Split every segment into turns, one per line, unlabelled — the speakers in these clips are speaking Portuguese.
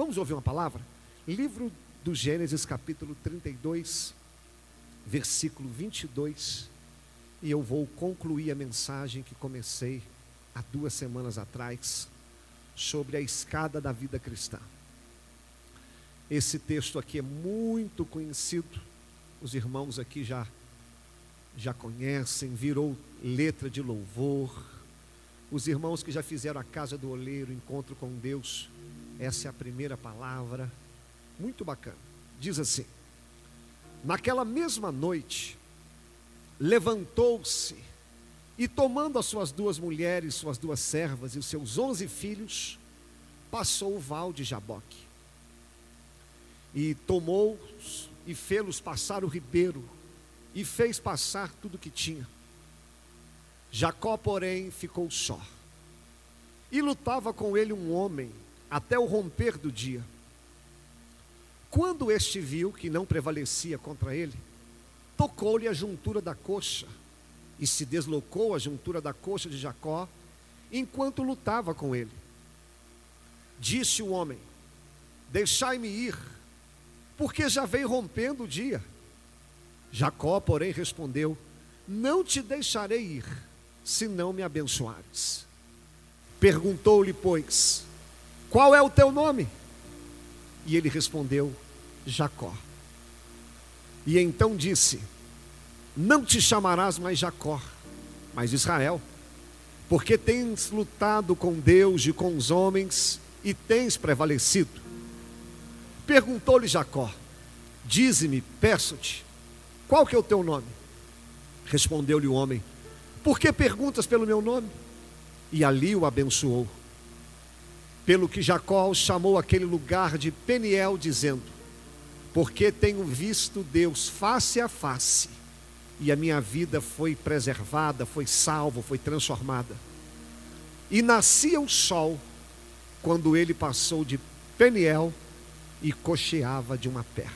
Vamos ouvir uma palavra? Livro do Gênesis, capítulo 32, versículo 22. E eu vou concluir a mensagem que comecei há duas semanas atrás sobre a escada da vida cristã. Esse texto aqui é muito conhecido, os irmãos aqui já já conhecem, virou letra de louvor. Os irmãos que já fizeram a casa do oleiro, encontro com Deus, essa é a primeira palavra, muito bacana. Diz assim: Naquela mesma noite, levantou-se e, tomando as suas duas mulheres, suas duas servas e os seus onze filhos, passou o val de Jaboque. E tomou e fê-los passar o ribeiro, e fez passar tudo que tinha. Jacó, porém, ficou só. E lutava com ele um homem até o romper do dia. Quando este viu que não prevalecia contra ele, tocou-lhe a juntura da coxa e se deslocou a juntura da coxa de Jacó enquanto lutava com ele. Disse o homem: Deixai-me ir, porque já vem rompendo o dia. Jacó, porém, respondeu: Não te deixarei ir, se não me abençoares. Perguntou-lhe, pois, qual é o teu nome? E ele respondeu: Jacó. E então disse: Não te chamarás mais Jacó, mas Israel, porque tens lutado com Deus e com os homens e tens prevalecido. Perguntou-lhe Jacó: Dize-me, peço-te, qual que é o teu nome? Respondeu-lhe o homem: Por que perguntas pelo meu nome? E ali o abençoou pelo que Jacó chamou aquele lugar de Peniel, dizendo: Porque tenho visto Deus face a face, e a minha vida foi preservada, foi salva, foi transformada. E nascia o sol quando ele passou de Peniel e cocheava de uma perna.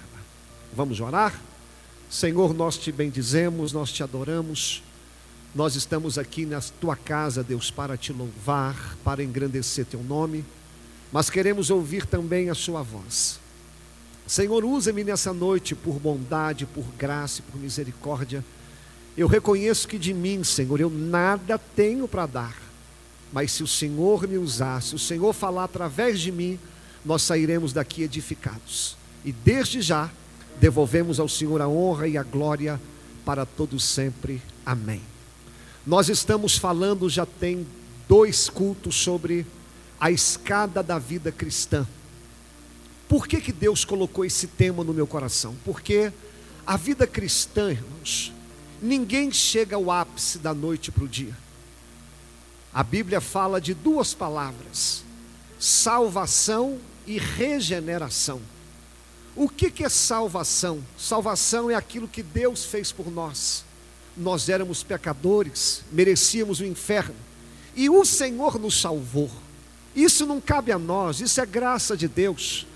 Vamos orar? Senhor, nós te bendizemos, nós te adoramos. Nós estamos aqui na tua casa, Deus, para te louvar, para engrandecer teu nome mas queremos ouvir também a Sua voz. Senhor, usa-me nessa noite por bondade, por graça e por misericórdia. Eu reconheço que de mim, Senhor, eu nada tenho para dar, mas se o Senhor me usar, se o Senhor falar através de mim, nós sairemos daqui edificados. E desde já, devolvemos ao Senhor a honra e a glória para todos sempre. Amém. Nós estamos falando já tem dois cultos sobre a escada da vida cristã. Por que, que Deus colocou esse tema no meu coração? Porque a vida cristã, irmãos, ninguém chega ao ápice da noite para o dia. A Bíblia fala de duas palavras: salvação e regeneração. O que, que é salvação? Salvação é aquilo que Deus fez por nós. Nós éramos pecadores, merecíamos o inferno, e o Senhor nos salvou. Isso não cabe a nós, isso é graça de Deus.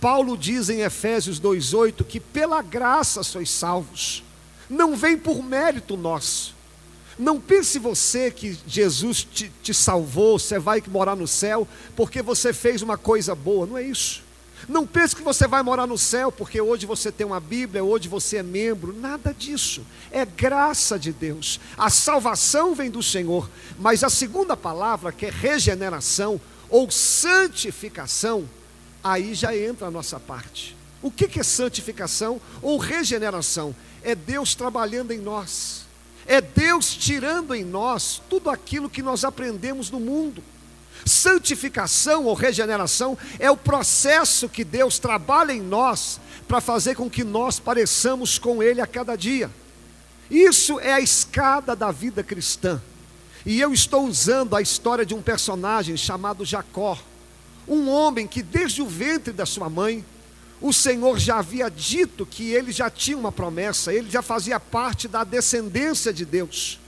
Paulo diz em Efésios 2,8 que pela graça sois salvos, não vem por mérito nosso. Não pense você que Jesus te, te salvou, você vai morar no céu porque você fez uma coisa boa, não é isso. Não pense que você vai morar no céu porque hoje você tem uma Bíblia, hoje você é membro, nada disso. É graça de Deus. A salvação vem do Senhor, mas a segunda palavra, que é regeneração ou santificação, aí já entra a nossa parte. O que é santificação ou regeneração? É Deus trabalhando em nós, é Deus tirando em nós tudo aquilo que nós aprendemos no mundo. Santificação ou regeneração é o processo que Deus trabalha em nós para fazer com que nós pareçamos com Ele a cada dia. Isso é a escada da vida cristã. E eu estou usando a história de um personagem chamado Jacó, um homem que desde o ventre da sua mãe, o Senhor já havia dito que ele já tinha uma promessa, ele já fazia parte da descendência de Deus.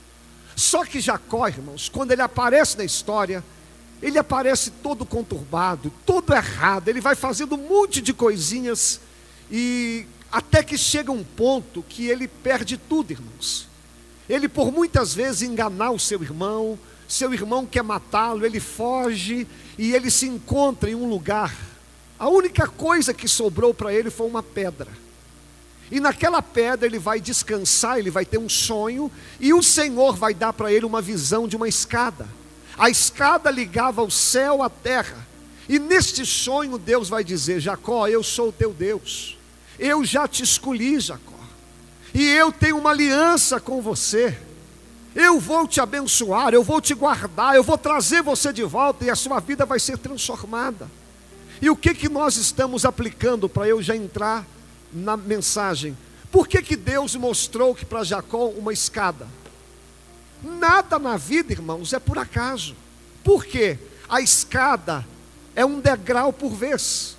Só que Jacó, irmãos, quando ele aparece na história, ele aparece todo conturbado, todo errado, ele vai fazendo um monte de coisinhas e até que chega um ponto que ele perde tudo, irmãos. Ele por muitas vezes enganar o seu irmão, seu irmão quer matá-lo, ele foge e ele se encontra em um lugar A única coisa que sobrou para ele foi uma pedra. E naquela pedra ele vai descansar, ele vai ter um sonho, e o Senhor vai dar para ele uma visão de uma escada. A escada ligava o céu à terra. E neste sonho Deus vai dizer: Jacó, eu sou o teu Deus. Eu já te escolhi, Jacó. E eu tenho uma aliança com você. Eu vou te abençoar, eu vou te guardar, eu vou trazer você de volta e a sua vida vai ser transformada. E o que que nós estamos aplicando para eu já entrar na mensagem? Por que que Deus mostrou que para Jacó uma escada? Nada na vida, irmãos, é por acaso. Por quê? A escada é um degrau por vez.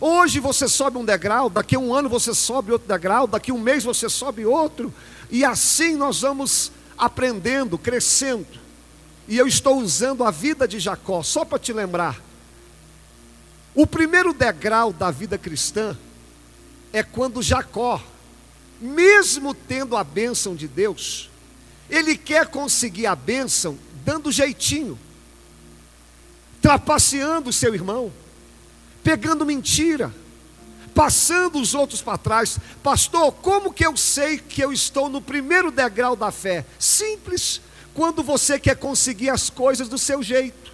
Hoje você sobe um degrau, daqui a um ano você sobe outro degrau, daqui a um mês você sobe outro, e assim nós vamos aprendendo, crescendo. E eu estou usando a vida de Jacó, só para te lembrar. O primeiro degrau da vida cristã é quando Jacó, mesmo tendo a bênção de Deus, ele quer conseguir a bênção dando jeitinho, trapaceando o seu irmão, pegando mentira, passando os outros para trás. Pastor, como que eu sei que eu estou no primeiro degrau da fé? Simples, quando você quer conseguir as coisas do seu jeito.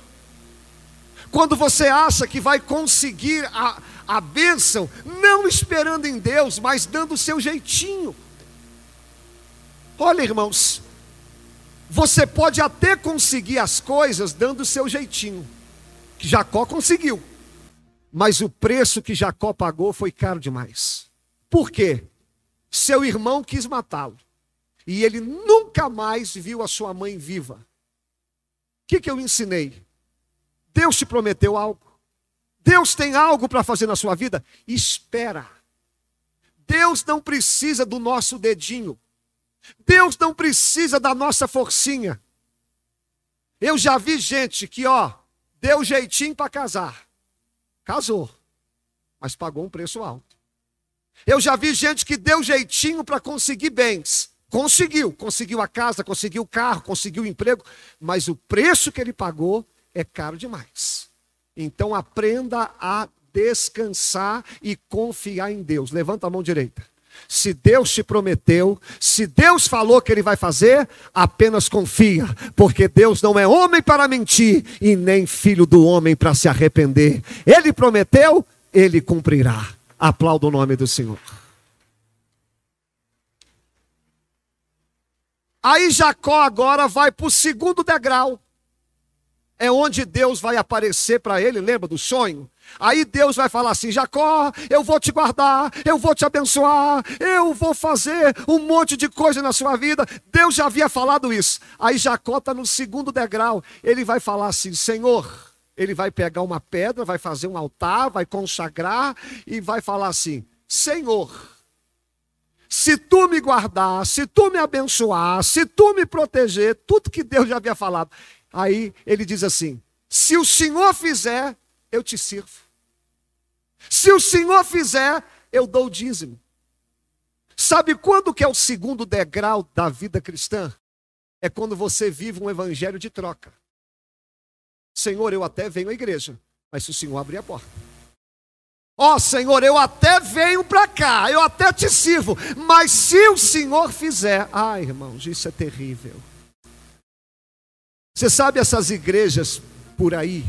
Quando você acha que vai conseguir a, a bênção, não esperando em Deus, mas dando o seu jeitinho. Olha, irmãos, você pode até conseguir as coisas dando o seu jeitinho, que Jacó conseguiu. Mas o preço que Jacó pagou foi caro demais. Por quê? Seu irmão quis matá-lo. E ele nunca mais viu a sua mãe viva. O que, que eu ensinei? Deus te prometeu algo. Deus tem algo para fazer na sua vida. Espera. Deus não precisa do nosso dedinho. Deus não precisa da nossa forcinha. Eu já vi gente que, ó, deu jeitinho para casar. Casou, mas pagou um preço alto. Eu já vi gente que deu jeitinho para conseguir bens. Conseguiu, conseguiu a casa, conseguiu o carro, conseguiu o emprego, mas o preço que ele pagou é caro demais. Então aprenda a descansar e confiar em Deus. Levanta a mão direita. Se Deus te prometeu, se Deus falou que Ele vai fazer, apenas confia, porque Deus não é homem para mentir e nem filho do homem para se arrepender. Ele prometeu, Ele cumprirá. Aplauda o nome do Senhor. Aí Jacó agora vai para o segundo degrau. É onde Deus vai aparecer para ele, lembra do sonho? Aí Deus vai falar assim: Jacó, eu vou te guardar, eu vou te abençoar, eu vou fazer um monte de coisa na sua vida. Deus já havia falado isso. Aí Jacó está no segundo degrau. Ele vai falar assim: Senhor, ele vai pegar uma pedra, vai fazer um altar, vai consagrar e vai falar assim: Senhor, se tu me guardar, se tu me abençoar, se tu me proteger, tudo que Deus já havia falado. Aí ele diz assim: se o Senhor fizer, eu te sirvo. Se o Senhor fizer, eu dou o dízimo. Sabe quando que é o segundo degrau da vida cristã? É quando você vive um evangelho de troca. Senhor, eu até venho à igreja, mas se o Senhor abrir a porta. Ó oh, Senhor, eu até venho para cá, eu até te sirvo, mas se o Senhor fizer, ai irmãos, isso é terrível. Você sabe essas igrejas por aí,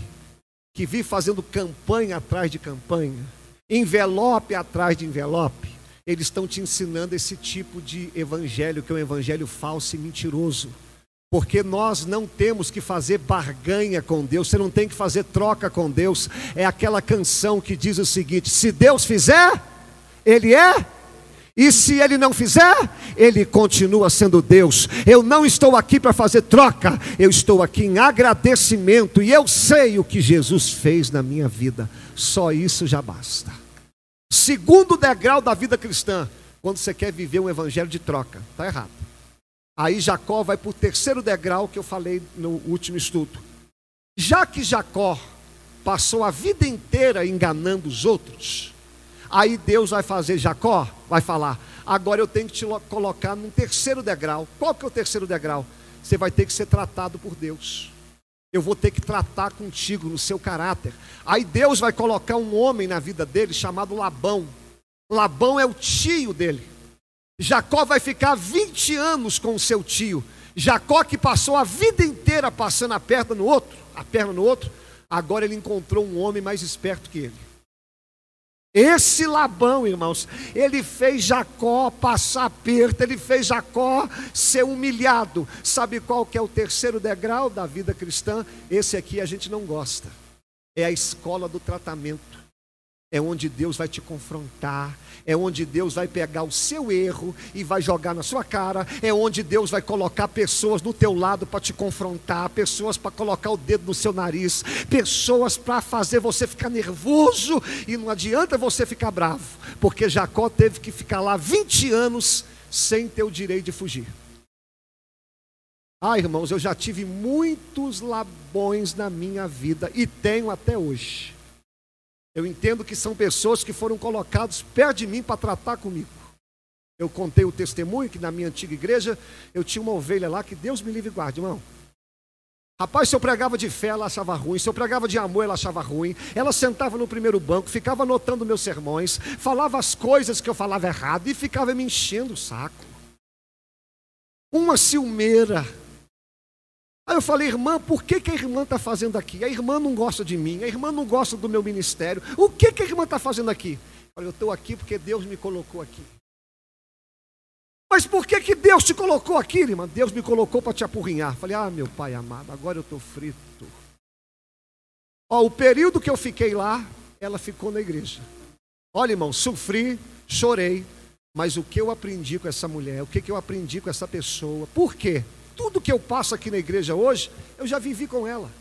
que vi fazendo campanha atrás de campanha, envelope atrás de envelope, eles estão te ensinando esse tipo de evangelho, que é um evangelho falso e mentiroso. Porque nós não temos que fazer barganha com Deus, você não tem que fazer troca com Deus. É aquela canção que diz o seguinte: se Deus fizer, Ele é e se ele não fizer, ele continua sendo Deus. Eu não estou aqui para fazer troca, eu estou aqui em agradecimento e eu sei o que Jesus fez na minha vida. Só isso já basta. Segundo degrau da vida cristã, quando você quer viver um evangelho de troca, está errado. Aí Jacó vai para o terceiro degrau que eu falei no último estudo. Já que Jacó passou a vida inteira enganando os outros, Aí Deus vai fazer Jacó, vai falar: agora eu tenho que te colocar num terceiro degrau. Qual que é o terceiro degrau? Você vai ter que ser tratado por Deus. eu vou ter que tratar contigo no seu caráter. Aí Deus vai colocar um homem na vida dele chamado Labão. Labão é o tio dele. Jacó vai ficar 20 anos com o seu tio. Jacó que passou a vida inteira passando a perna no outro, a perna no outro, agora ele encontrou um homem mais esperto que ele. Esse Labão, irmãos, ele fez Jacó passar aperto, ele fez Jacó ser humilhado. Sabe qual que é o terceiro degrau da vida cristã? Esse aqui a gente não gosta. É a escola do tratamento é onde Deus vai te confrontar, é onde Deus vai pegar o seu erro e vai jogar na sua cara, é onde Deus vai colocar pessoas do teu lado para te confrontar, pessoas para colocar o dedo no seu nariz, pessoas para fazer você ficar nervoso e não adianta você ficar bravo, porque Jacó teve que ficar lá 20 anos sem ter o direito de fugir. Ah, irmãos, eu já tive muitos labões na minha vida e tenho até hoje. Eu entendo que são pessoas que foram colocadas perto de mim para tratar comigo. Eu contei o testemunho que na minha antiga igreja eu tinha uma ovelha lá que Deus me livre e guarde, irmão. Rapaz, se eu pregava de fé, ela achava ruim. Se eu pregava de amor, ela achava ruim. Ela sentava no primeiro banco, ficava anotando meus sermões, falava as coisas que eu falava errado e ficava me enchendo o saco. Uma ciumeira Aí eu falei, irmã, por que, que a irmã está fazendo aqui? A irmã não gosta de mim, a irmã não gosta do meu ministério. O que, que a irmã está fazendo aqui? Falei, eu estou aqui porque Deus me colocou aqui. Mas por que, que Deus te colocou aqui, irmã? Deus me colocou para te apurrinhar. Falei, ah, meu pai amado, agora eu estou frito. Ó, o período que eu fiquei lá, ela ficou na igreja. Olha, irmão, sofri, chorei, mas o que eu aprendi com essa mulher, o que, que eu aprendi com essa pessoa, por quê? Tudo que eu passo aqui na igreja hoje, eu já vivi com ela.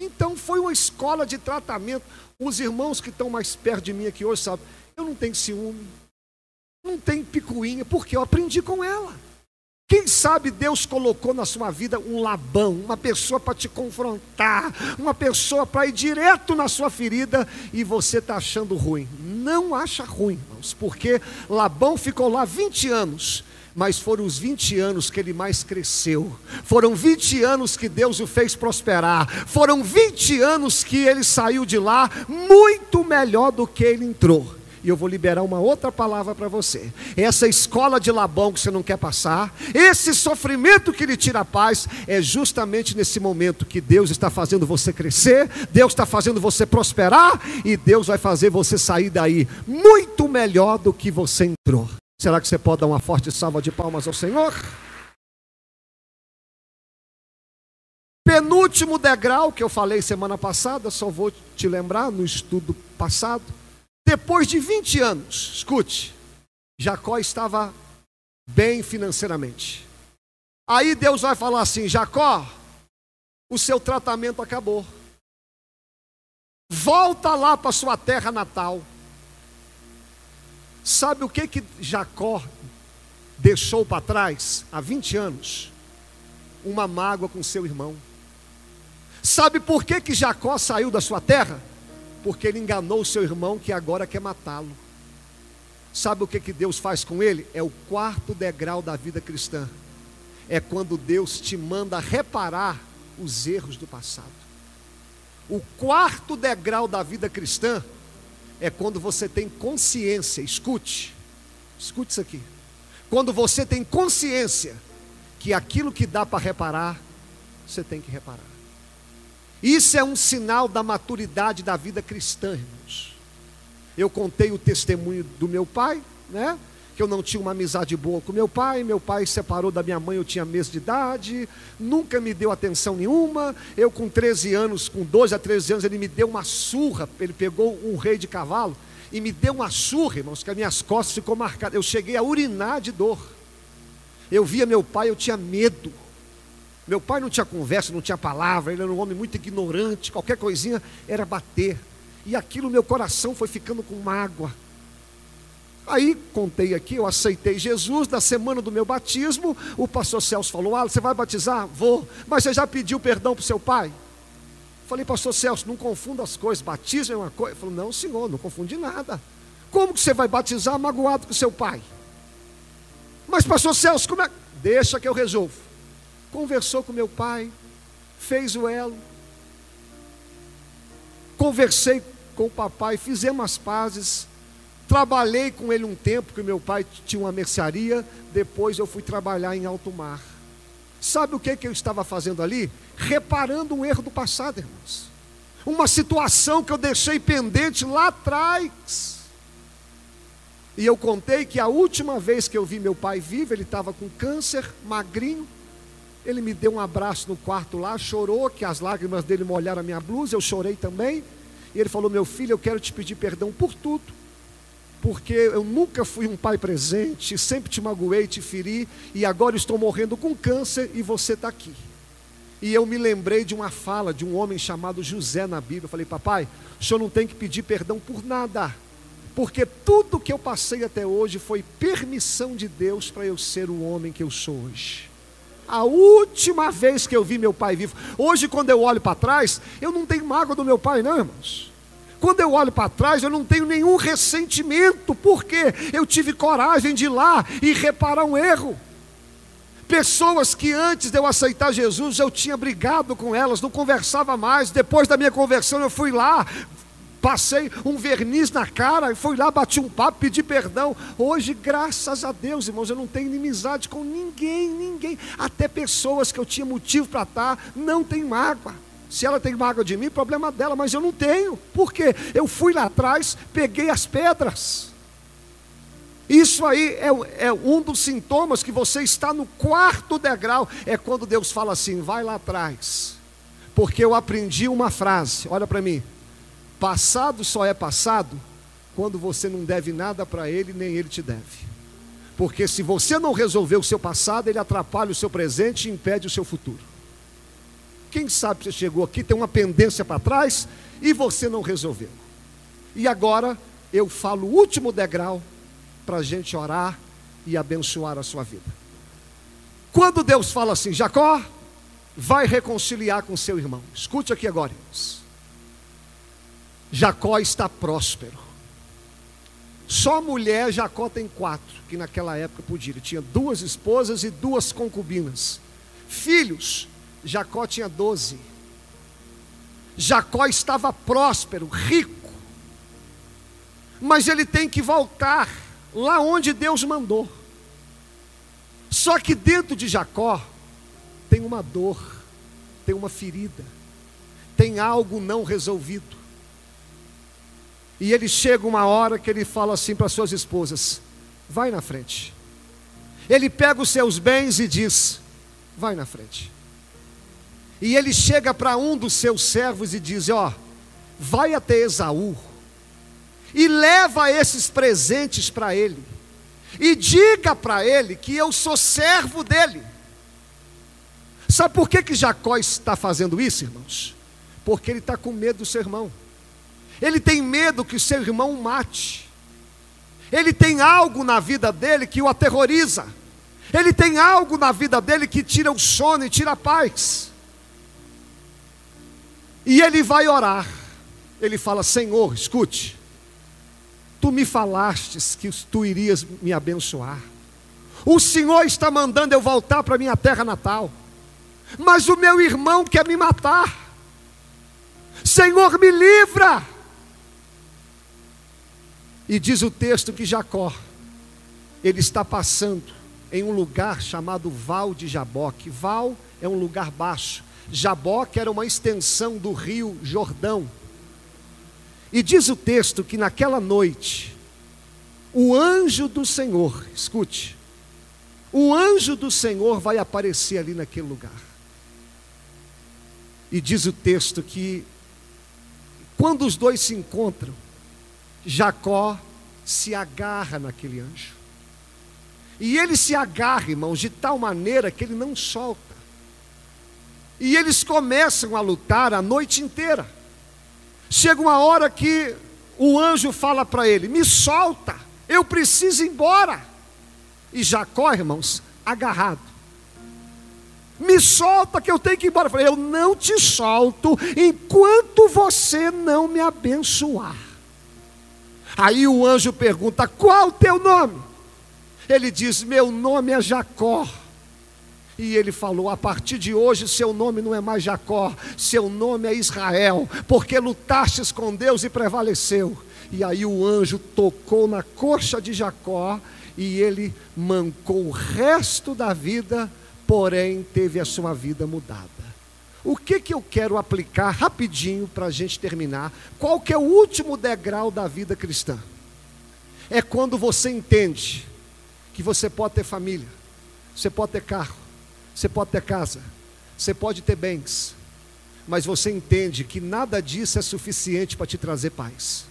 Então foi uma escola de tratamento. Os irmãos que estão mais perto de mim aqui hoje sabem, eu não tenho ciúme, não tenho picuinha, porque eu aprendi com ela. Quem sabe Deus colocou na sua vida um Labão, uma pessoa para te confrontar, uma pessoa para ir direto na sua ferida e você está achando ruim. Não acha ruim, irmãos, porque Labão ficou lá 20 anos mas foram os 20 anos que ele mais cresceu, foram 20 anos que Deus o fez prosperar, foram 20 anos que ele saiu de lá muito melhor do que ele entrou. E eu vou liberar uma outra palavra para você. Essa escola de Labão que você não quer passar, esse sofrimento que lhe tira a paz, é justamente nesse momento que Deus está fazendo você crescer, Deus está fazendo você prosperar, e Deus vai fazer você sair daí muito melhor do que você entrou. Será que você pode dar uma forte salva de palmas ao Senhor? Penúltimo degrau que eu falei semana passada, só vou te lembrar no estudo passado. Depois de 20 anos, escute, Jacó estava bem financeiramente. Aí Deus vai falar assim: Jacó, o seu tratamento acabou. Volta lá para sua terra natal. Sabe o que que Jacó deixou para trás há 20 anos? Uma mágoa com seu irmão. Sabe por que que Jacó saiu da sua terra? Porque ele enganou seu irmão que agora quer matá-lo. Sabe o que que Deus faz com ele? É o quarto degrau da vida cristã. É quando Deus te manda reparar os erros do passado. O quarto degrau da vida cristã é quando você tem consciência, escute, escute isso aqui. Quando você tem consciência que aquilo que dá para reparar, você tem que reparar. Isso é um sinal da maturidade da vida cristã, irmãos. Eu contei o testemunho do meu pai, né? Que eu não tinha uma amizade boa com meu pai, meu pai separou da minha mãe, eu tinha mês de idade, nunca me deu atenção nenhuma. Eu com 13 anos, com 12 a 13 anos, ele me deu uma surra, ele pegou um rei de cavalo e me deu uma surra, irmãos, que as minhas costas ficou marcadas. Eu cheguei a urinar de dor. Eu via meu pai, eu tinha medo. Meu pai não tinha conversa, não tinha palavra, ele era um homem muito ignorante, qualquer coisinha era bater. E aquilo meu coração foi ficando com mágoa. Aí contei aqui, eu aceitei Jesus, na semana do meu batismo, o pastor Celso falou: Ah, você vai batizar? Vou, mas você já pediu perdão para o seu pai? Falei, pastor Celso, não confunda as coisas, batismo é uma coisa. Ele falou, não, senhor, não confundi nada. Como que você vai batizar magoado com seu pai? Mas, pastor Celso, como é? Deixa que eu resolvo. Conversou com meu pai, fez o elo. Conversei com o papai, fizemos as pazes. Trabalhei com ele um tempo, porque meu pai tinha uma mercearia. Depois eu fui trabalhar em alto mar. Sabe o que, que eu estava fazendo ali? Reparando um erro do passado, irmãos. Uma situação que eu deixei pendente lá atrás. E eu contei que a última vez que eu vi meu pai vivo, ele estava com câncer, magrinho. Ele me deu um abraço no quarto lá, chorou, que as lágrimas dele molharam a minha blusa, eu chorei também. E ele falou: Meu filho, eu quero te pedir perdão por tudo, porque eu nunca fui um pai presente, sempre te magoei, te feri, e agora estou morrendo com câncer e você está aqui. E eu me lembrei de uma fala de um homem chamado José na Bíblia. Eu falei: Papai, o senhor não tem que pedir perdão por nada porque tudo que eu passei até hoje foi permissão de Deus para eu ser o homem que eu sou hoje. A última vez que eu vi meu pai vivo, hoje quando eu olho para trás, eu não tenho mágoa do meu pai, não, irmãos. Quando eu olho para trás, eu não tenho nenhum ressentimento, porque eu tive coragem de ir lá e reparar um erro. Pessoas que antes de eu aceitar Jesus, eu tinha brigado com elas, não conversava mais. Depois da minha conversão, eu fui lá, passei um verniz na cara, fui lá, bati um papo, pedi perdão. Hoje, graças a Deus, irmãos, eu não tenho inimizade com ninguém, ninguém. Até pessoas que eu tinha motivo para estar, não tem mágoa. Se ela tem mágoa de mim, problema dela, mas eu não tenho. Por quê? Eu fui lá atrás, peguei as pedras. Isso aí é, é, um dos sintomas que você está no quarto degrau. É quando Deus fala assim: vai lá atrás. Porque eu aprendi uma frase, olha para mim. Passado só é passado quando você não deve nada para ele, nem ele te deve. Porque se você não resolver o seu passado, ele atrapalha o seu presente e impede o seu futuro. Quem sabe você chegou aqui, tem uma pendência para trás e você não resolveu. E agora eu falo o último degrau para a gente orar e abençoar a sua vida. Quando Deus fala assim, Jacó, vai reconciliar com seu irmão. Escute aqui agora, irmãos. Jacó está próspero. Só mulher Jacó tem quatro, que naquela época podia. Ele tinha duas esposas e duas concubinas. Filhos, Jacó tinha doze. Jacó estava próspero, rico. Mas ele tem que voltar lá onde Deus mandou. Só que dentro de Jacó tem uma dor, tem uma ferida, tem algo não resolvido. E ele chega uma hora que ele fala assim para suas esposas: vai na frente. Ele pega os seus bens e diz: vai na frente. E ele chega para um dos seus servos e diz: ó, oh, vai até Esaú e leva esses presentes para ele. E diga para ele que eu sou servo dele. Sabe por que, que Jacó está fazendo isso, irmãos? Porque ele está com medo do seu irmão. Ele tem medo que seu irmão o mate. Ele tem algo na vida dele que o aterroriza. Ele tem algo na vida dele que tira o sono e tira a paz. E ele vai orar. Ele fala: Senhor, escute. Tu me falastes que tu irias me abençoar. O Senhor está mandando eu voltar para minha terra natal. Mas o meu irmão quer me matar. Senhor, me livra. E diz o texto que Jacó, ele está passando em um lugar chamado Val de Jaboque. Val é um lugar baixo. Jaboque era uma extensão do rio Jordão. E diz o texto que naquela noite, o anjo do Senhor, escute, o anjo do Senhor vai aparecer ali naquele lugar. E diz o texto que, quando os dois se encontram, Jacó se agarra naquele anjo. E ele se agarra, irmãos, de tal maneira que ele não solta. E eles começam a lutar a noite inteira. Chega uma hora que o anjo fala para ele: Me solta, eu preciso ir embora. E Jacó, irmãos, agarrado. Me solta que eu tenho que ir embora. Eu falei: Eu não te solto enquanto você não me abençoar. Aí o anjo pergunta: Qual o teu nome? Ele diz: Meu nome é Jacó. E ele falou: a partir de hoje, seu nome não é mais Jacó, seu nome é Israel, porque lutastes com Deus e prevaleceu. E aí o anjo tocou na coxa de Jacó e ele mancou o resto da vida, porém teve a sua vida mudada. O que, que eu quero aplicar rapidinho para a gente terminar? Qual que é o último degrau da vida cristã? É quando você entende que você pode ter família, você pode ter carro, você pode ter casa, você pode ter bens, mas você entende que nada disso é suficiente para te trazer paz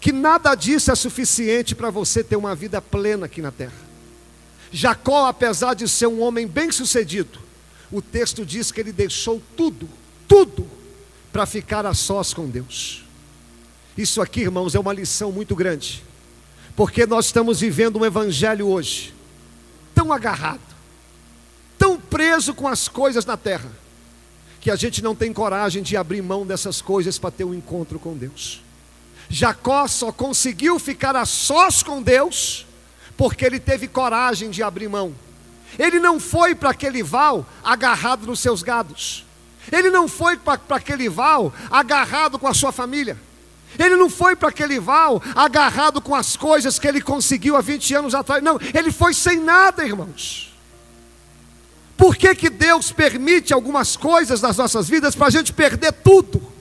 que nada disso é suficiente para você ter uma vida plena aqui na terra. Jacó, apesar de ser um homem bem-sucedido, o texto diz que ele deixou tudo, tudo, para ficar a sós com Deus. Isso aqui, irmãos, é uma lição muito grande, porque nós estamos vivendo um evangelho hoje, tão agarrado, tão preso com as coisas na terra, que a gente não tem coragem de abrir mão dessas coisas para ter um encontro com Deus. Jacó só conseguiu ficar a sós com Deus porque ele teve coragem de abrir mão. Ele não foi para aquele val agarrado nos seus gados. Ele não foi para aquele val agarrado com a sua família. Ele não foi para aquele val agarrado com as coisas que ele conseguiu há 20 anos atrás. Não, ele foi sem nada, irmãos. Por que, que Deus permite algumas coisas nas nossas vidas para a gente perder tudo?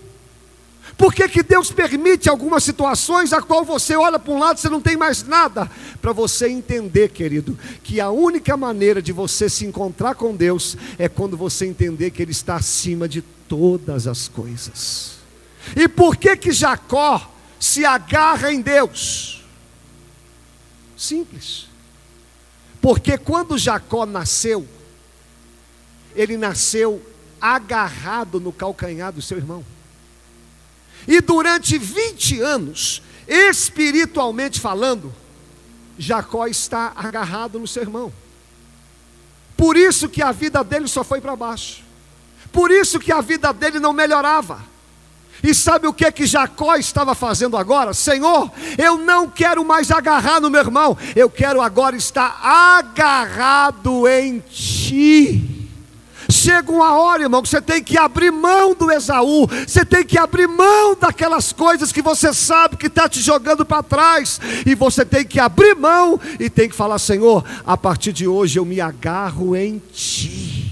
Por que, que Deus permite algumas situações a qual você olha para um lado e você não tem mais nada? Para você entender, querido, que a única maneira de você se encontrar com Deus é quando você entender que Ele está acima de todas as coisas. E por que que Jacó se agarra em Deus? Simples. Porque quando Jacó nasceu, ele nasceu agarrado no calcanhar do seu irmão. E durante 20 anos, espiritualmente falando, Jacó está agarrado no seu irmão. Por isso que a vida dele só foi para baixo. Por isso que a vida dele não melhorava. E sabe o que que Jacó estava fazendo agora? Senhor, eu não quero mais agarrar no meu irmão, eu quero agora estar agarrado em ti. Chega uma hora, irmão, que você tem que abrir mão do Esaú, você tem que abrir mão daquelas coisas que você sabe que está te jogando para trás, e você tem que abrir mão e tem que falar: Senhor, a partir de hoje eu me agarro em Ti.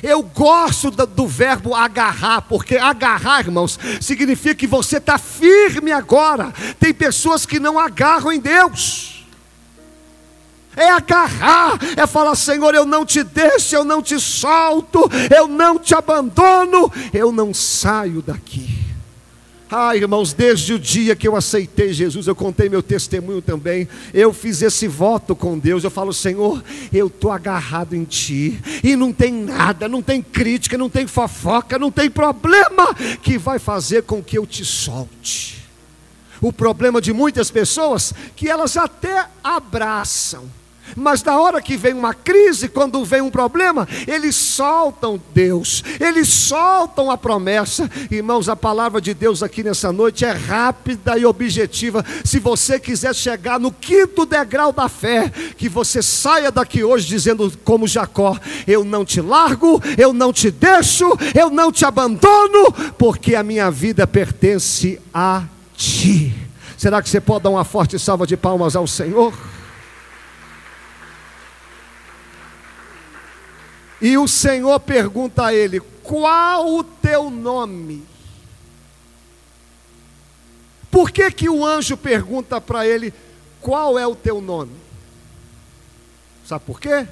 Eu gosto do, do, verbo agarrar, porque agarrar, irmãos, significa que você está firme agora. Tem pessoas que não agarram em Deus é agarrar, é falar: Senhor, eu não te deixo, eu não te solto, eu não te abandono, eu não saio daqui. Ah, irmãos, desde o dia que eu aceitei Jesus, eu contei meu testemunho também. Eu fiz esse voto com Deus. Eu falo, Senhor, eu estou agarrado em Ti, e não tem nada, não tem crítica, não tem fofoca, não tem problema que vai fazer com que eu te solte. O problema de muitas pessoas que elas até abraçam, mas na hora que vem uma crise, quando vem um problema, eles soltam Deus, eles soltam a promessa. Irmãos, a palavra de Deus aqui nessa noite é rápida e objetiva. Se você quiser chegar no quinto degrau da fé, que você saia daqui hoje dizendo, como Jacó: Eu não te largo, eu não te deixo, eu não te abandono, porque a minha vida pertence a ti. Será que você pode dar uma forte salva de palmas ao Senhor? E o Senhor pergunta a ele: Qual o teu nome? Por que, que o anjo pergunta para ele: Qual é o teu nome? Sabe por quê?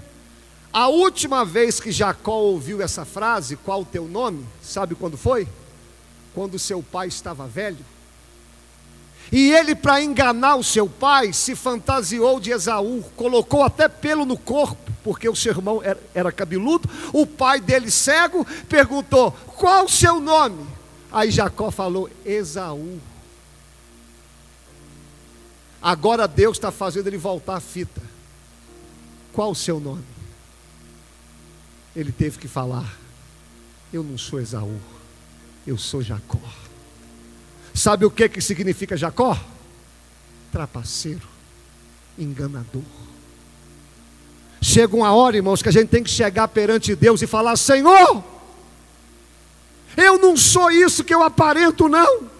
A última vez que Jacó ouviu essa frase, qual o teu nome? Sabe quando foi? Quando seu pai estava velho. E ele, para enganar o seu pai, se fantasiou de Esaú, colocou até pelo no corpo, porque o seu irmão era, era cabeludo. O pai dele, cego, perguntou: Qual o seu nome? Aí Jacó falou: Esaú. Agora Deus está fazendo ele voltar a fita. Qual o seu nome? Ele teve que falar: Eu não sou Esaú, eu sou Jacó. Sabe o que, que significa Jacó? Trapaceiro, enganador. Chega uma hora, irmãos, que a gente tem que chegar perante Deus e falar: Senhor, eu não sou isso que eu aparento, não.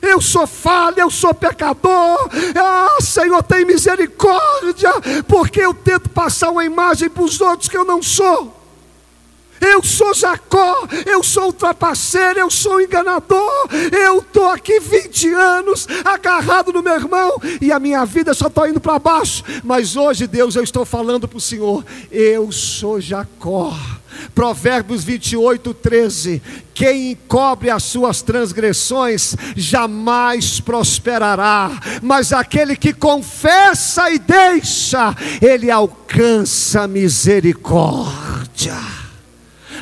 Eu sou falha, eu sou pecador. Ah, Senhor, tem misericórdia, porque eu tento passar uma imagem para os outros que eu não sou. Eu sou Jacó, eu sou trapaceiro, eu sou enganador. Eu estou aqui 20 anos agarrado no meu irmão e a minha vida só está indo para baixo. Mas hoje, Deus, eu estou falando para o Senhor: eu sou Jacó. Provérbios 28, 13: Quem encobre as suas transgressões jamais prosperará, mas aquele que confessa e deixa, ele alcança misericórdia.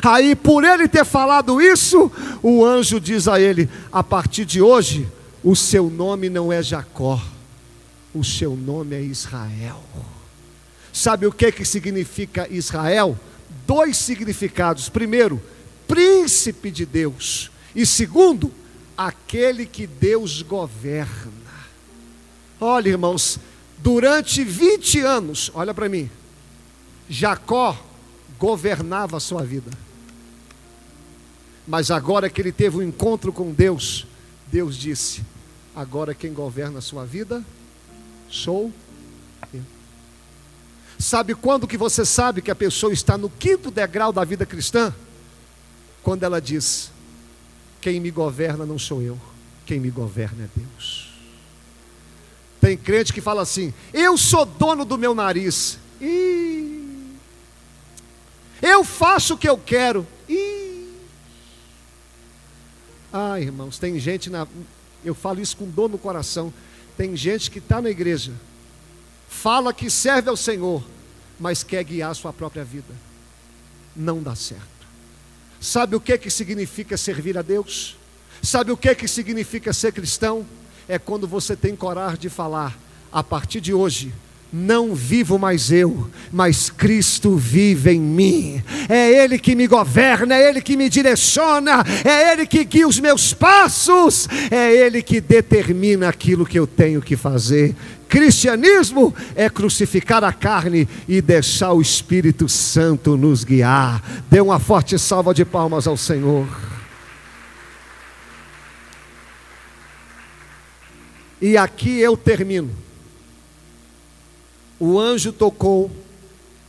Aí, por ele ter falado isso, o anjo diz a ele: a partir de hoje, o seu nome não é Jacó, o seu nome é Israel. Sabe o que, que significa Israel? Dois significados. Primeiro, príncipe de Deus. E segundo, aquele que Deus governa. Olha, irmãos, durante 20 anos, olha para mim, Jacó governava a sua vida. Mas agora que ele teve um encontro com Deus, Deus disse: agora quem governa a sua vida sou eu. Sabe quando que você sabe que a pessoa está no quinto degrau da vida cristã? Quando ela diz: quem me governa não sou eu, quem me governa é Deus. Tem crente que fala assim: eu sou dono do meu nariz. Ih, eu faço o que eu quero. Ah, irmãos, tem gente na. Eu falo isso com dor no coração. Tem gente que está na igreja, fala que serve ao Senhor, mas quer guiar a sua própria vida. Não dá certo. Sabe o que, que significa servir a Deus? Sabe o que, que significa ser cristão? É quando você tem coragem de falar, a partir de hoje, não vivo mais eu, mas Cristo vive em mim. É Ele que me governa, é Ele que me direciona, é Ele que guia os meus passos, é Ele que determina aquilo que eu tenho que fazer. Cristianismo é crucificar a carne e deixar o Espírito Santo nos guiar. Dê uma forte salva de palmas ao Senhor. E aqui eu termino o anjo tocou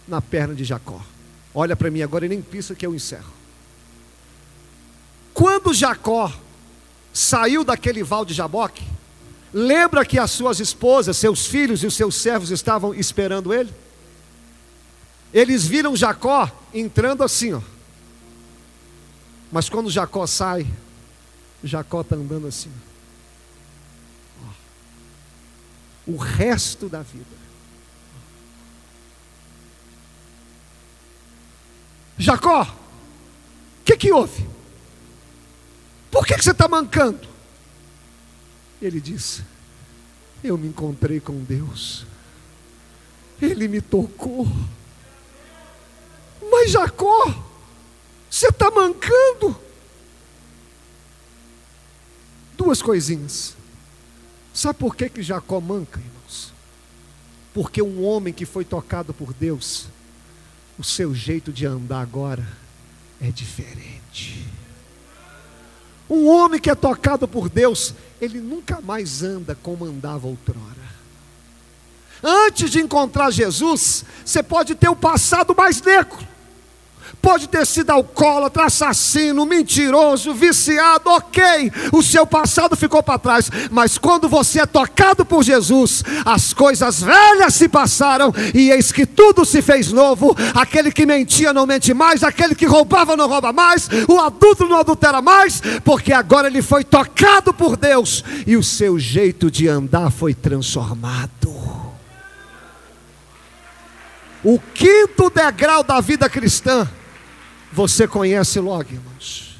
na perna de Jacó. Olha para mim agora e nem pensa que eu encerro. Quando Jacó saiu daquele val de Jaboque, lembra que as suas esposas, seus filhos e os seus servos estavam esperando ele? Eles viram Jacó entrando assim, ó. Mas quando Jacó sai, Jacó está andando assim. Ó. O resto da vida. Jacó, o que, que houve? Por que, que você está mancando? Ele disse: Eu me encontrei com Deus, Ele me tocou. Mas Jacó, você está mancando? Duas coisinhas. Sabe por que, que Jacó manca, irmãos? Porque um homem que foi tocado por Deus, o seu jeito de andar agora é diferente. Um homem que é tocado por Deus, ele nunca mais anda como andava outrora. Antes de encontrar Jesus, você pode ter o passado mais negro Pode ter sido alcoólatra, assassino, mentiroso, viciado, ok. O seu passado ficou para trás. Mas quando você é tocado por Jesus, as coisas velhas se passaram e eis que tudo se fez novo. Aquele que mentia não mente mais, aquele que roubava não rouba mais, o adulto não adultera mais, porque agora ele foi tocado por Deus e o seu jeito de andar foi transformado. O quinto degrau da vida cristã você conhece logo, irmãos.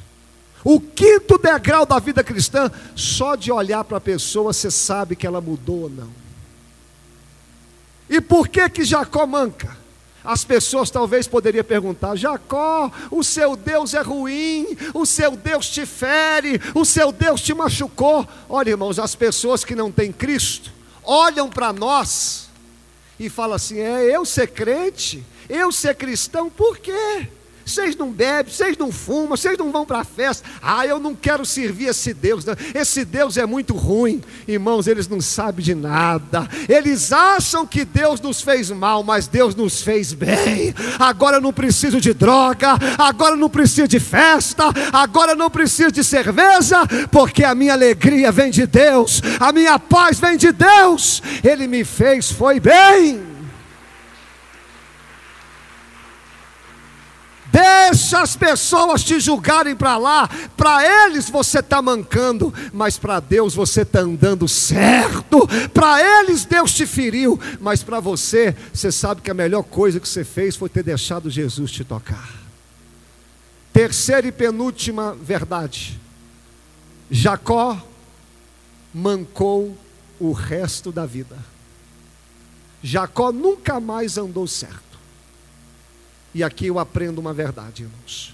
O quinto degrau da vida cristã, só de olhar para a pessoa você sabe que ela mudou ou não. E por que que Jacó manca? As pessoas talvez poderiam perguntar: Jacó, o seu Deus é ruim, o seu Deus te fere, o seu Deus te machucou. Olha, irmãos, as pessoas que não têm Cristo olham para nós e fala assim: é eu ser crente, eu ser cristão, por quê? Vocês não bebem, vocês não fumam, vocês não vão para a festa. Ah, eu não quero servir esse Deus. Não. Esse Deus é muito ruim. Irmãos, eles não sabem de nada. Eles acham que Deus nos fez mal, mas Deus nos fez bem. Agora eu não preciso de droga, agora eu não preciso de festa, agora eu não preciso de cerveja, porque a minha alegria vem de Deus, a minha paz vem de Deus. Ele me fez, foi bem. Deixa as pessoas te julgarem para lá. Para eles você está mancando, mas para Deus você está andando certo. Para eles Deus te feriu, mas para você, você sabe que a melhor coisa que você fez foi ter deixado Jesus te tocar. Terceira e penúltima verdade: Jacó mancou o resto da vida. Jacó nunca mais andou certo. E aqui eu aprendo uma verdade, irmãos.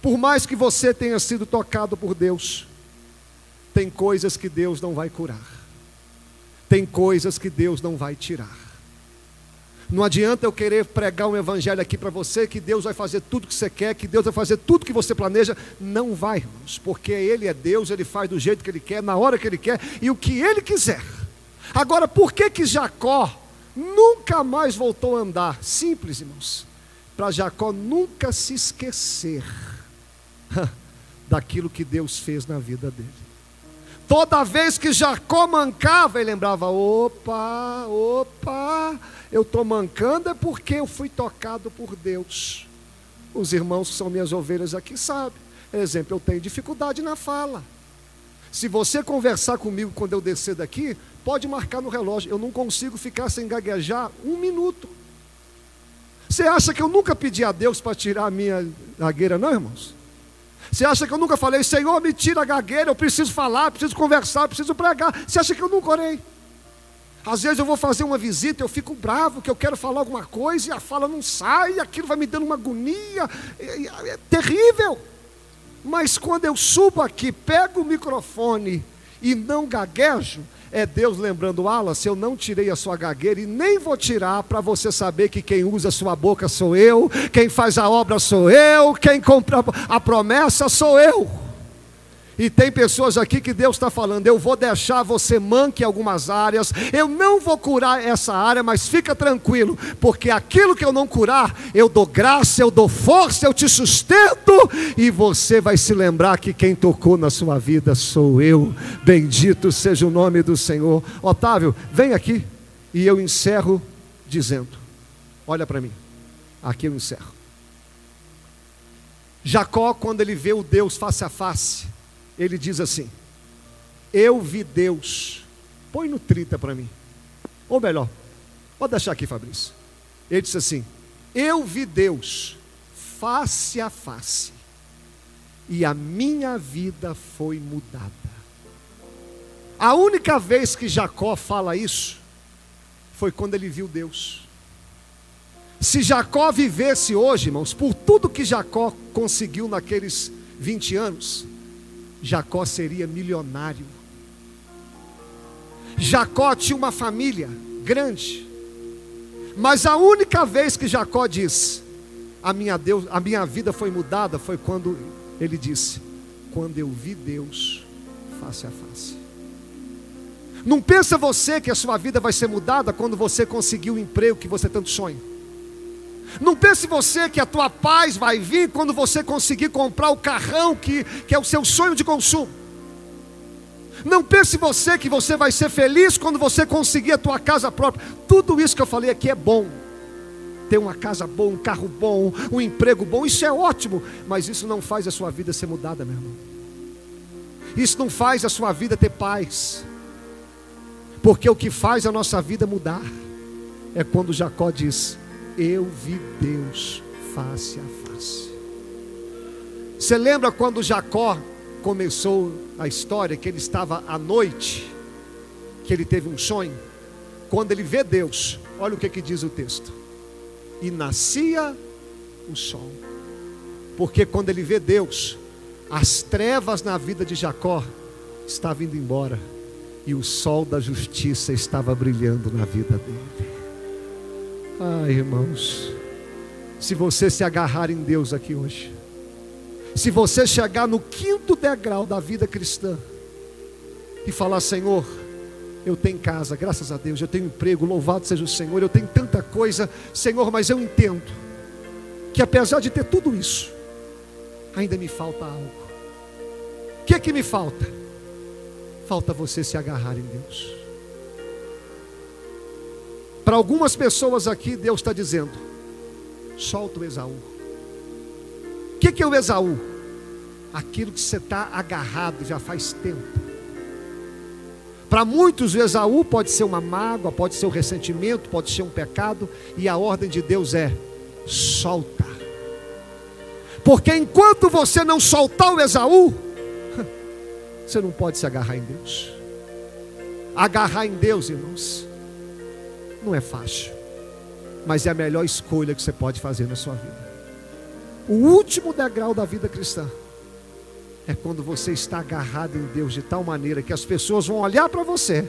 Por mais que você tenha sido tocado por Deus, tem coisas que Deus não vai curar, tem coisas que Deus não vai tirar. Não adianta eu querer pregar um evangelho aqui para você que Deus vai fazer tudo que você quer, que Deus vai fazer tudo que você planeja. Não vai, irmãos, porque Ele é Deus, Ele faz do jeito que Ele quer, na hora que Ele quer e o que Ele quiser. Agora, por que que Jacó nunca mais voltou a andar? Simples, irmãos para Jacó nunca se esquecer daquilo que Deus fez na vida dele. Toda vez que Jacó mancava, ele lembrava: opa, opa, eu estou mancando é porque eu fui tocado por Deus. Os irmãos que são minhas ovelhas aqui sabem. Exemplo, eu tenho dificuldade na fala. Se você conversar comigo quando eu descer daqui, pode marcar no relógio. Eu não consigo ficar sem gaguejar um minuto. Você acha que eu nunca pedi a Deus para tirar a minha gagueira, não, irmãos? Você acha que eu nunca falei, Senhor, me tira a gagueira, eu preciso falar, preciso conversar, preciso pregar? Você acha que eu nunca orei? Às vezes eu vou fazer uma visita, eu fico bravo, que eu quero falar alguma coisa e a fala não sai, e aquilo vai me dando uma agonia, é, é terrível. Mas quando eu subo aqui, pego o microfone e não gaguejo, é Deus lembrando, Wallace, eu não tirei a sua gagueira e nem vou tirar para você saber que quem usa a sua boca sou eu, quem faz a obra sou eu, quem compra a promessa sou eu. E tem pessoas aqui que Deus está falando: eu vou deixar você manque algumas áreas, eu não vou curar essa área, mas fica tranquilo, porque aquilo que eu não curar, eu dou graça, eu dou força, eu te sustento, e você vai se lembrar que quem tocou na sua vida sou eu. Bendito seja o nome do Senhor. Otávio, vem aqui, e eu encerro dizendo: olha para mim, aqui eu encerro. Jacó, quando ele vê o Deus face a face, ele diz assim: Eu vi Deus. Põe no 30 para mim. Ou melhor, pode deixar aqui, Fabrício. Ele disse assim: Eu vi Deus face a face, e a minha vida foi mudada. A única vez que Jacó fala isso foi quando ele viu Deus. Se Jacó vivesse hoje, irmãos, por tudo que Jacó conseguiu naqueles 20 anos, Jacó seria milionário. Jacó tinha uma família grande, mas a única vez que Jacó diz: a minha, Deus, a minha vida foi mudada, foi quando ele disse: Quando eu vi Deus face a face. Não pensa você que a sua vida vai ser mudada quando você conseguir o emprego que você tanto sonha. Não pense você que a tua paz vai vir quando você conseguir comprar o carrão que, que é o seu sonho de consumo. Não pense você que você vai ser feliz quando você conseguir a tua casa própria. Tudo isso que eu falei aqui é bom. Ter uma casa boa, um carro bom, um emprego bom, isso é ótimo, mas isso não faz a sua vida ser mudada, meu irmão. Isso não faz a sua vida ter paz. Porque o que faz a nossa vida mudar é quando Jacó diz: eu vi Deus face a face. Você lembra quando Jacó começou a história, que ele estava à noite, que ele teve um sonho? Quando ele vê Deus, olha o que, que diz o texto: e nascia o sol, porque quando ele vê Deus, as trevas na vida de Jacó estavam indo embora, e o sol da justiça estava brilhando na vida dele. Ah, irmãos, se você se agarrar em Deus aqui hoje, se você chegar no quinto degrau da vida cristã e falar: Senhor, eu tenho casa, graças a Deus, eu tenho emprego, louvado seja o Senhor, eu tenho tanta coisa, Senhor, mas eu entendo que apesar de ter tudo isso, ainda me falta algo. O que é que me falta? Falta você se agarrar em Deus. Para algumas pessoas aqui, Deus está dizendo: solta o Esaú. O que, que é o Esaú? Aquilo que você está agarrado já faz tempo. Para muitos, o Esaú pode ser uma mágoa, pode ser um ressentimento, pode ser um pecado, e a ordem de Deus é: solta. Porque enquanto você não soltar o Esaú, você não pode se agarrar em Deus. Agarrar em Deus, irmãos, não é fácil, mas é a melhor escolha que você pode fazer na sua vida. O último degrau da vida cristã é quando você está agarrado em Deus de tal maneira que as pessoas vão olhar para você,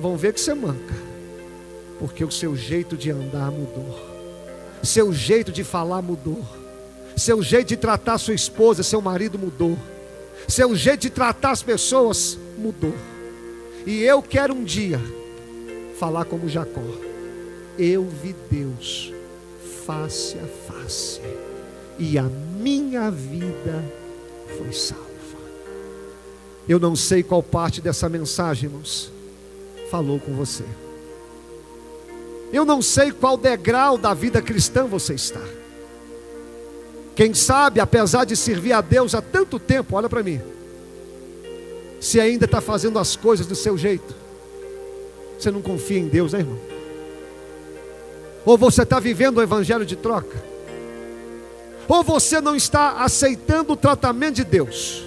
vão ver que você manca, porque o seu jeito de andar mudou, seu jeito de falar mudou, seu jeito de tratar sua esposa, seu marido mudou, seu jeito de tratar as pessoas mudou. E eu quero um dia falar como Jacó. Eu vi Deus face a face, e a minha vida foi salva. Eu não sei qual parte dessa mensagem, irmãos, falou com você. Eu não sei qual degrau da vida cristã você está. Quem sabe, apesar de servir a Deus há tanto tempo, olha para mim, se ainda está fazendo as coisas do seu jeito, você não confia em Deus, né, irmão? Ou você está vivendo o evangelho de troca? Ou você não está aceitando o tratamento de Deus?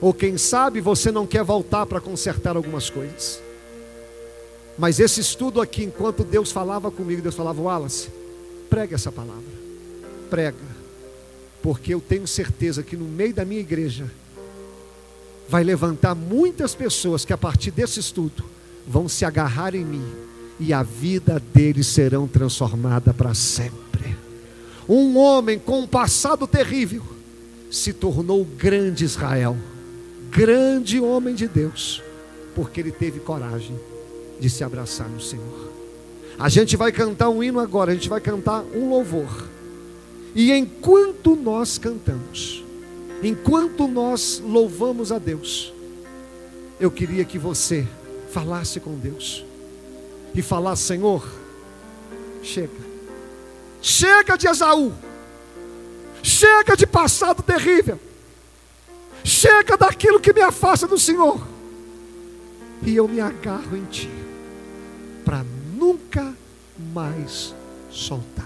Ou quem sabe você não quer voltar para consertar algumas coisas? Mas esse estudo aqui, enquanto Deus falava comigo, Deus falava, Wallace, prega essa palavra, prega, porque eu tenho certeza que no meio da minha igreja vai levantar muitas pessoas que a partir desse estudo vão se agarrar em mim e a vida deles serão transformada para sempre. Um homem com um passado terrível se tornou grande Israel, grande homem de Deus, porque ele teve coragem de se abraçar no Senhor. A gente vai cantar um hino agora, a gente vai cantar um louvor. E enquanto nós cantamos, enquanto nós louvamos a Deus, eu queria que você falasse com Deus e falasse: Senhor, chega Chega de Esaú. Chega de passado terrível. Chega daquilo que me afasta do Senhor. E eu me agarro em Ti. Para nunca mais soltar.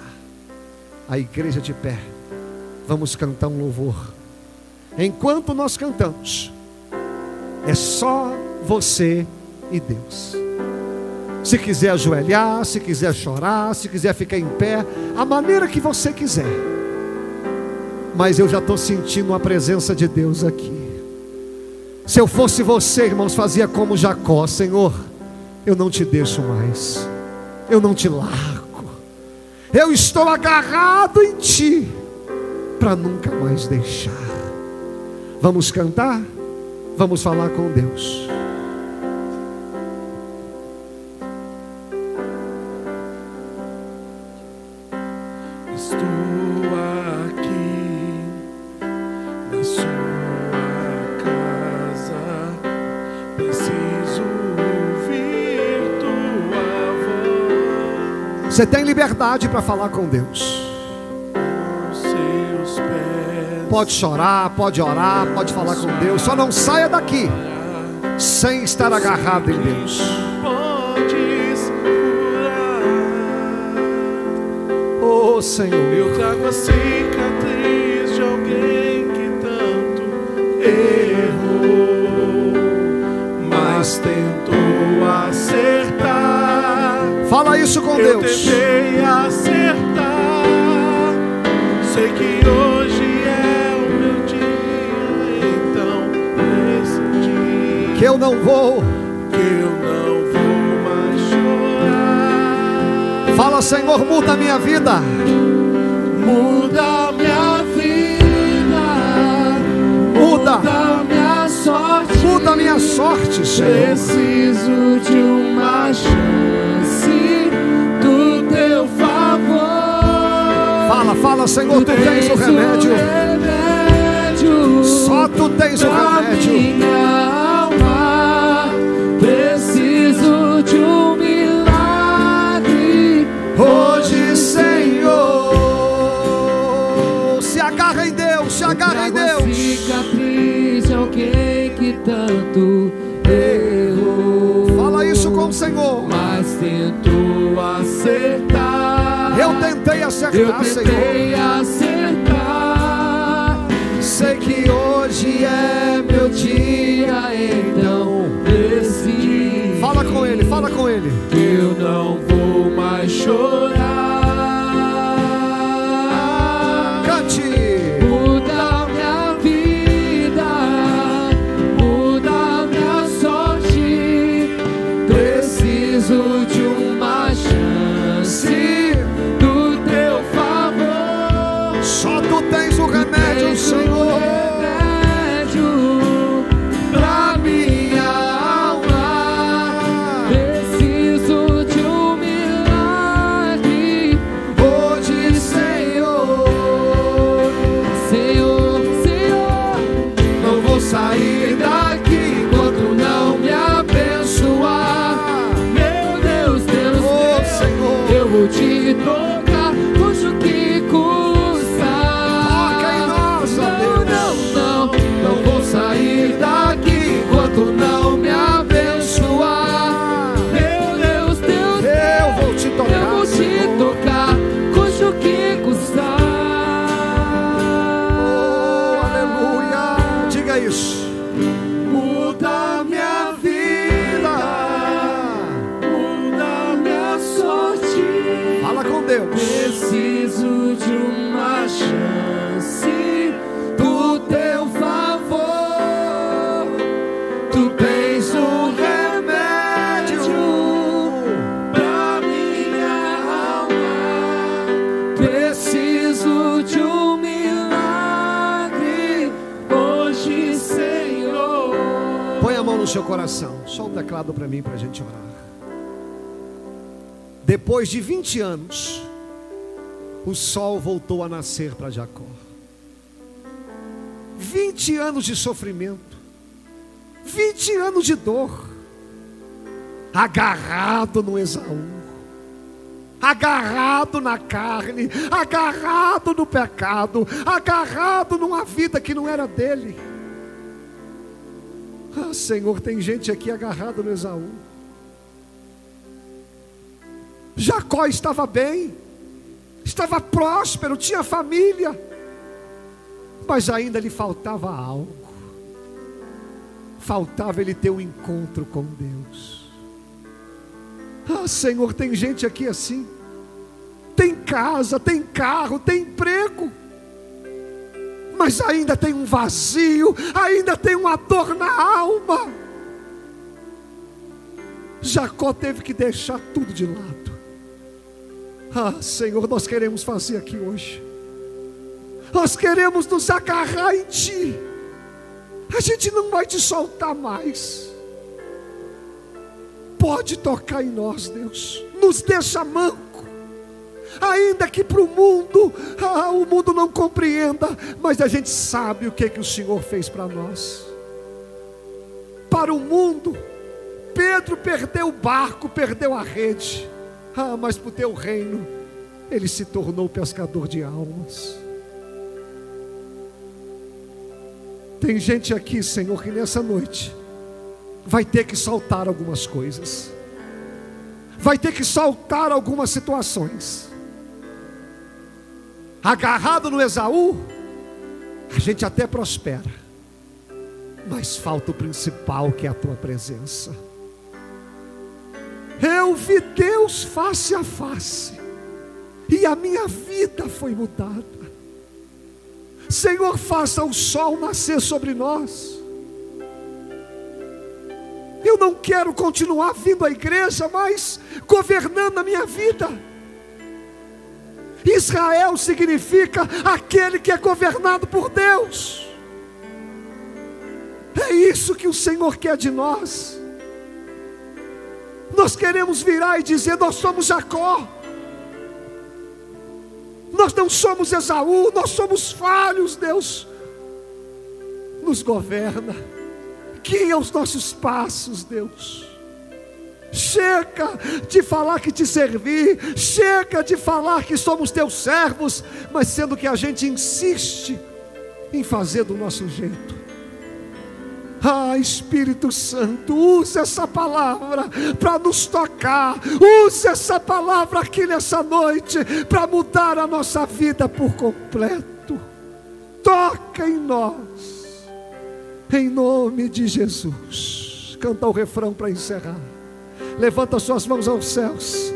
A igreja de pé. Vamos cantar um louvor. Enquanto nós cantamos, é só você e Deus. Se quiser ajoelhar, se quiser chorar, se quiser ficar em pé, a maneira que você quiser. Mas eu já estou sentindo a presença de Deus aqui. Se eu fosse você, irmãos, fazia como Jacó: Senhor, eu não te deixo mais, eu não te largo, eu estou agarrado em Ti, para nunca mais deixar. Vamos cantar? Vamos falar com Deus. Você tem liberdade para falar com Deus. Pode chorar, pode orar, pode falar com Deus. Só não saia daqui sem estar agarrado em Deus. Oh Senhor.
Eu trago a cicatriz de alguém que tanto errou,
Fala isso com
eu
Deus.
tentei acertar. Sei que hoje é o meu dia, então decidi
Que eu não vou.
que eu não vou mais chorar.
Fala Senhor, muda a minha vida.
Muda minha vida.
Muda.
Muda minha sorte.
Muda a minha sorte, Senhor.
Preciso de uma chance
Fala, Senhor, tu tens o remédio. Só tu tens o remédio.
minha alma. Preciso de um milagre.
Hoje, Senhor, se agarra em Deus, se agarra em Deus.
cicatriz de alguém que tanto errou.
Fala isso com o Senhor.
Mas tentou
tentei
Eu
acertar, Senhor.
tentei acertar.
Sei que hoje é meu dia, então.
Decidi
Fala com ele, fala com ele.
que eu não vou mais chorar.
A mão no seu coração. Só um teclado para mim, para a gente orar. Depois de 20 anos, o sol voltou a nascer para Jacó. 20 anos de sofrimento, 20 anos de dor, agarrado no Esaú, agarrado na carne, agarrado no pecado, agarrado numa vida que não era dele. Ah, Senhor, tem gente aqui agarrada no Esaú. Jacó estava bem, estava próspero, tinha família, mas ainda lhe faltava algo. Faltava ele ter um encontro com Deus. Ah, Senhor, tem gente aqui assim. Tem casa, tem carro, tem emprego. Mas ainda tem um vazio, ainda tem uma dor na alma. Jacó teve que deixar tudo de lado. Ah, Senhor, nós queremos fazer aqui hoje. Nós queremos nos agarrar em Ti. A gente não vai te soltar mais. Pode tocar em nós, Deus. Nos deixa manco. Ainda que para o mundo, ah, o mundo não compreenda, mas a gente sabe o que, que o Senhor fez para nós. Para o mundo, Pedro perdeu o barco, perdeu a rede. Ah, mas para o teu reino, ele se tornou pescador de almas. Tem gente aqui, Senhor, que nessa noite vai ter que soltar algumas coisas, vai ter que soltar algumas situações. Agarrado no Esaú, a gente até prospera, mas falta o principal que é a tua presença. Eu vi Deus face a face, e a minha vida foi mudada. Senhor, faça o sol nascer sobre nós. Eu não quero continuar vindo à igreja, mas governando a minha vida. Israel significa aquele que é governado por Deus. É isso que o Senhor quer de nós. Nós queremos virar e dizer: Nós somos Jacó. Nós não somos Esaú, nós somos falhos, Deus. Nos governa, guia os nossos passos, Deus. Chega de falar que te servi, chega de falar que somos teus servos, mas sendo que a gente insiste em fazer do nosso jeito. Ah, Espírito Santo, use essa palavra para nos tocar, use essa palavra aqui nessa noite para mudar a nossa vida por completo. Toca em nós, em nome de Jesus. Canta o refrão para encerrar. Levanta suas mãos aos céus.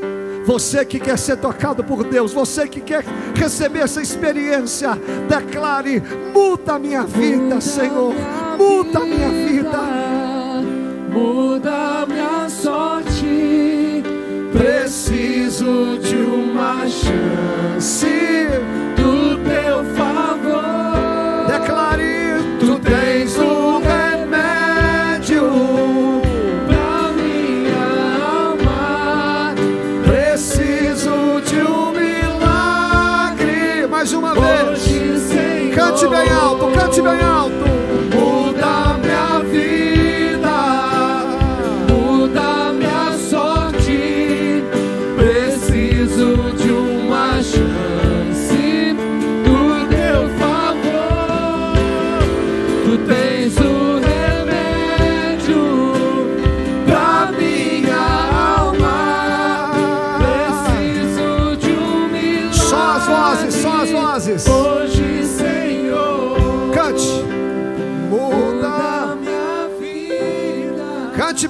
Você que quer ser tocado por Deus, você que quer receber essa experiência, declare: muda a minha vida, Senhor, muda a minha vida,
muda minha sorte. Preciso de uma chance
Cante bem alto, cante bem alto.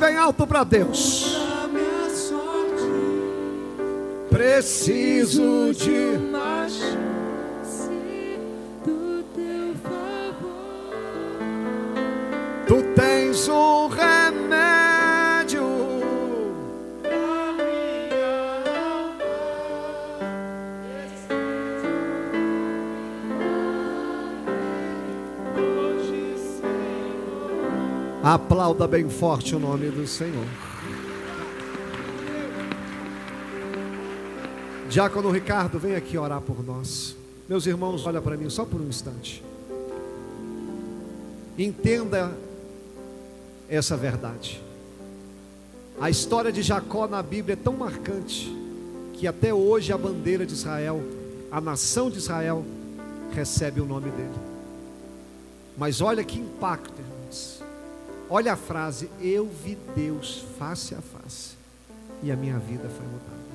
Bem alto para Deus.
muda minha sorte.
Preciso de. Aplauda bem forte o nome do Senhor. Diácono Ricardo, vem aqui orar por nós. Meus irmãos, olha para mim só por um instante. Entenda essa verdade. A história de Jacó na Bíblia é tão marcante que até hoje a bandeira de Israel, a nação de Israel, recebe o nome dele. Mas olha que impacto, irmãos. Olha a frase: Eu vi Deus face a face e a minha vida foi mudada.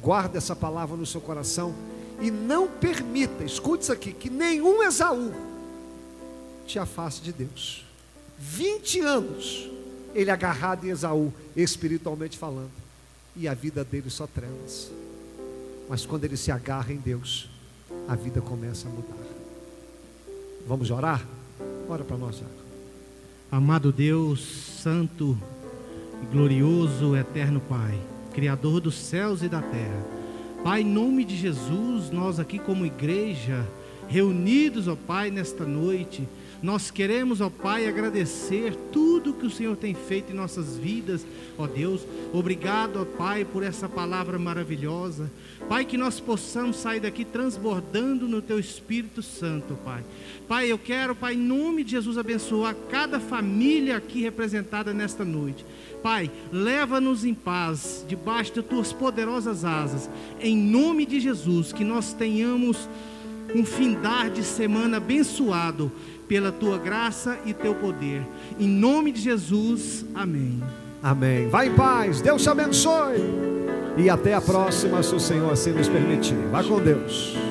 Guarda essa palavra no seu coração e não permita, escute isso aqui, que nenhum Esaú te afaste de Deus. 20 anos ele agarrado em Esaú, espiritualmente falando, e a vida dele só trevas. Mas quando ele se agarra em Deus, a vida começa a mudar. Vamos orar? Ora para nós, Jacob.
Amado Deus, Santo glorioso, eterno Pai, Criador dos céus e da terra. Pai, em nome de Jesus, nós aqui como igreja, reunidos, ó Pai, nesta noite, nós queremos, ó Pai, agradecer tudo que o Senhor tem feito em nossas vidas, ó Deus. Obrigado, ó Pai, por essa palavra maravilhosa. Pai, que nós possamos sair daqui transbordando no Teu Espírito Santo, Pai. Pai, eu quero, Pai, em nome de Jesus, abençoar cada família aqui representada nesta noite. Pai, leva-nos em paz, debaixo de Tuas poderosas asas, em nome de Jesus, que nós tenhamos um findar de semana abençoado pela tua graça e teu poder. Em nome de Jesus, amém.
Amém. Vai em paz. Deus te abençoe. E até a próxima, se o Senhor assim nos permitir. Vá com Deus.